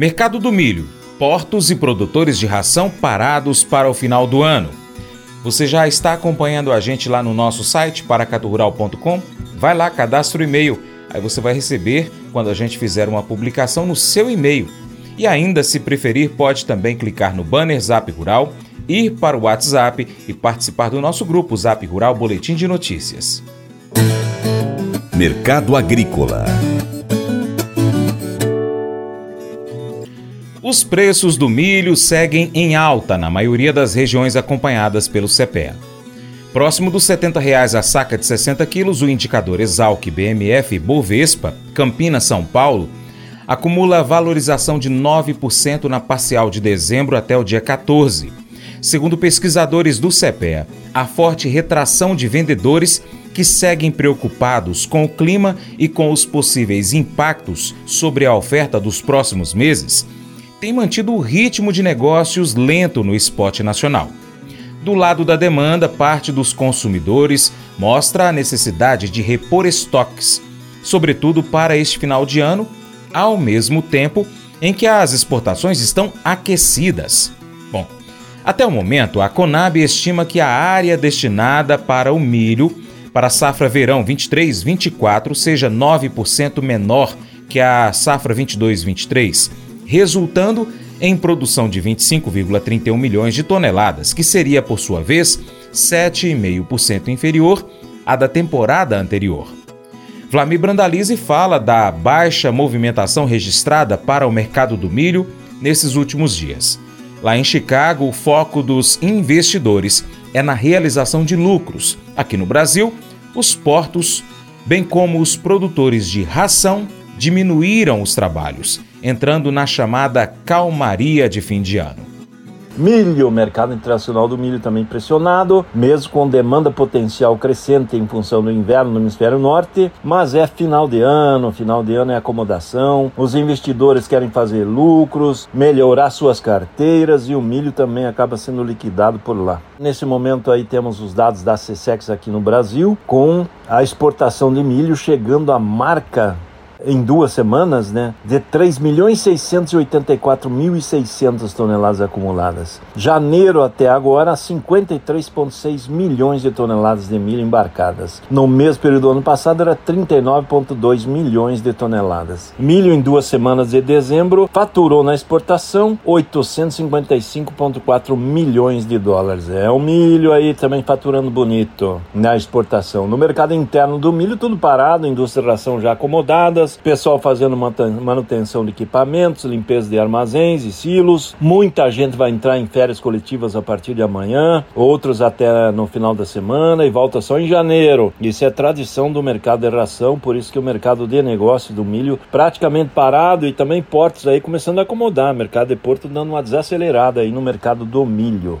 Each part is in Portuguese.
Mercado do milho. Portos e produtores de ração parados para o final do ano. Você já está acompanhando a gente lá no nosso site paracaturural.com? Vai lá, cadastre o e-mail. Aí você vai receber quando a gente fizer uma publicação no seu e-mail. E ainda, se preferir, pode também clicar no banner Zap Rural, ir para o WhatsApp e participar do nosso grupo Zap Rural Boletim de Notícias. Mercado Agrícola Os preços do milho seguem em alta na maioria das regiões acompanhadas pelo CPEA. Próximo dos 70 reais a saca de 60 quilos, o indicador Exalc BMF Bovespa, Campinas, São Paulo, acumula valorização de 9% na parcial de dezembro até o dia 14. Segundo pesquisadores do CPEA, a forte retração de vendedores que seguem preocupados com o clima e com os possíveis impactos sobre a oferta dos próximos meses tem mantido o ritmo de negócios lento no esporte nacional. Do lado da demanda, parte dos consumidores mostra a necessidade de repor estoques, sobretudo para este final de ano, ao mesmo tempo em que as exportações estão aquecidas. Bom, até o momento, a Conab estima que a área destinada para o milho para a safra verão 23-24 seja 9% menor que a safra 22-23 resultando em produção de 25,31 milhões de toneladas, que seria, por sua vez, 7,5% inferior à da temporada anterior. Vlamir Brandalize fala da baixa movimentação registrada para o mercado do milho nesses últimos dias. Lá em Chicago, o foco dos investidores é na realização de lucros. Aqui no Brasil, os portos, bem como os produtores de ração, diminuíram os trabalhos entrando na chamada calmaria de fim de ano. Milho, o mercado internacional do milho também pressionado, mesmo com demanda potencial crescente em função do inverno no hemisfério norte, mas é final de ano, final de ano é acomodação, os investidores querem fazer lucros, melhorar suas carteiras e o milho também acaba sendo liquidado por lá. Nesse momento aí temos os dados da CSEX aqui no Brasil, com a exportação de milho chegando à marca em duas semanas, né, de 3 milhões 684.600 toneladas acumuladas. Janeiro até agora, 53,6 milhões de toneladas de milho embarcadas. No mesmo período do ano passado, era 39,2 milhões de toneladas. Milho em duas semanas de dezembro faturou na exportação 855,4 milhões de dólares. É o milho aí também faturando bonito na exportação. No mercado interno do milho, tudo parado, indústria de ração já acomodadas pessoal fazendo manutenção de equipamentos, limpeza de armazéns e silos. Muita gente vai entrar em férias coletivas a partir de amanhã, outros até no final da semana e volta só em janeiro. Isso é tradição do mercado de ração, por isso que o mercado de negócio do milho praticamente parado e também portos aí começando a acomodar. Mercado de Porto dando uma desacelerada aí no mercado do milho.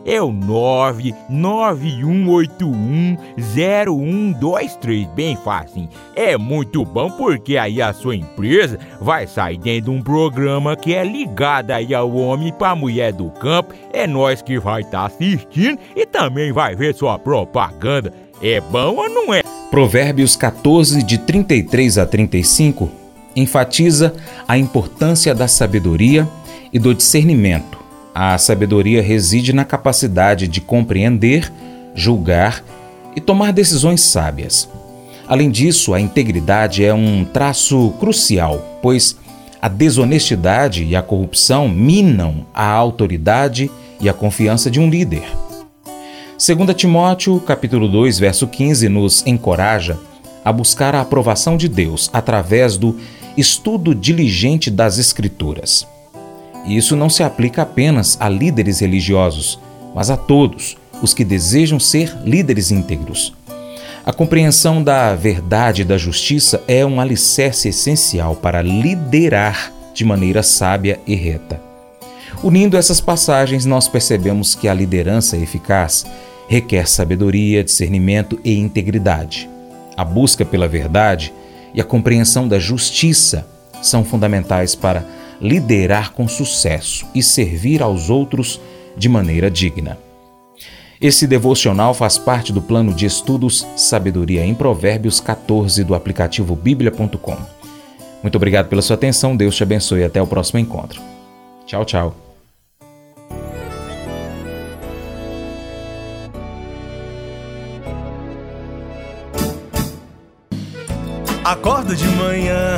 é o 991810123. Bem fácil. É muito bom porque aí a sua empresa vai sair dentro de um programa que é ligado aí ao homem para mulher do campo. É nós que vai estar tá assistindo e também vai ver sua propaganda. É bom ou não é? Provérbios 14, de 33 a 35 enfatiza a importância da sabedoria e do discernimento. A sabedoria reside na capacidade de compreender, julgar e tomar decisões sábias. Além disso, a integridade é um traço crucial, pois a desonestidade e a corrupção minam a autoridade e a confiança de um líder. 2 Timóteo, capítulo 2, verso 15, nos encoraja a buscar a aprovação de Deus através do estudo diligente das Escrituras. E isso não se aplica apenas a líderes religiosos, mas a todos os que desejam ser líderes íntegros. A compreensão da verdade e da justiça é um alicerce essencial para liderar de maneira sábia e reta. Unindo essas passagens, nós percebemos que a liderança eficaz requer sabedoria, discernimento e integridade. A busca pela verdade e a compreensão da justiça são fundamentais para liderar com sucesso e servir aos outros de maneira digna. Esse devocional faz parte do plano de estudos Sabedoria em Provérbios 14 do aplicativo bíblia.com. Muito obrigado pela sua atenção, Deus te abençoe e até o próximo encontro. Tchau, tchau. Acordo de manhã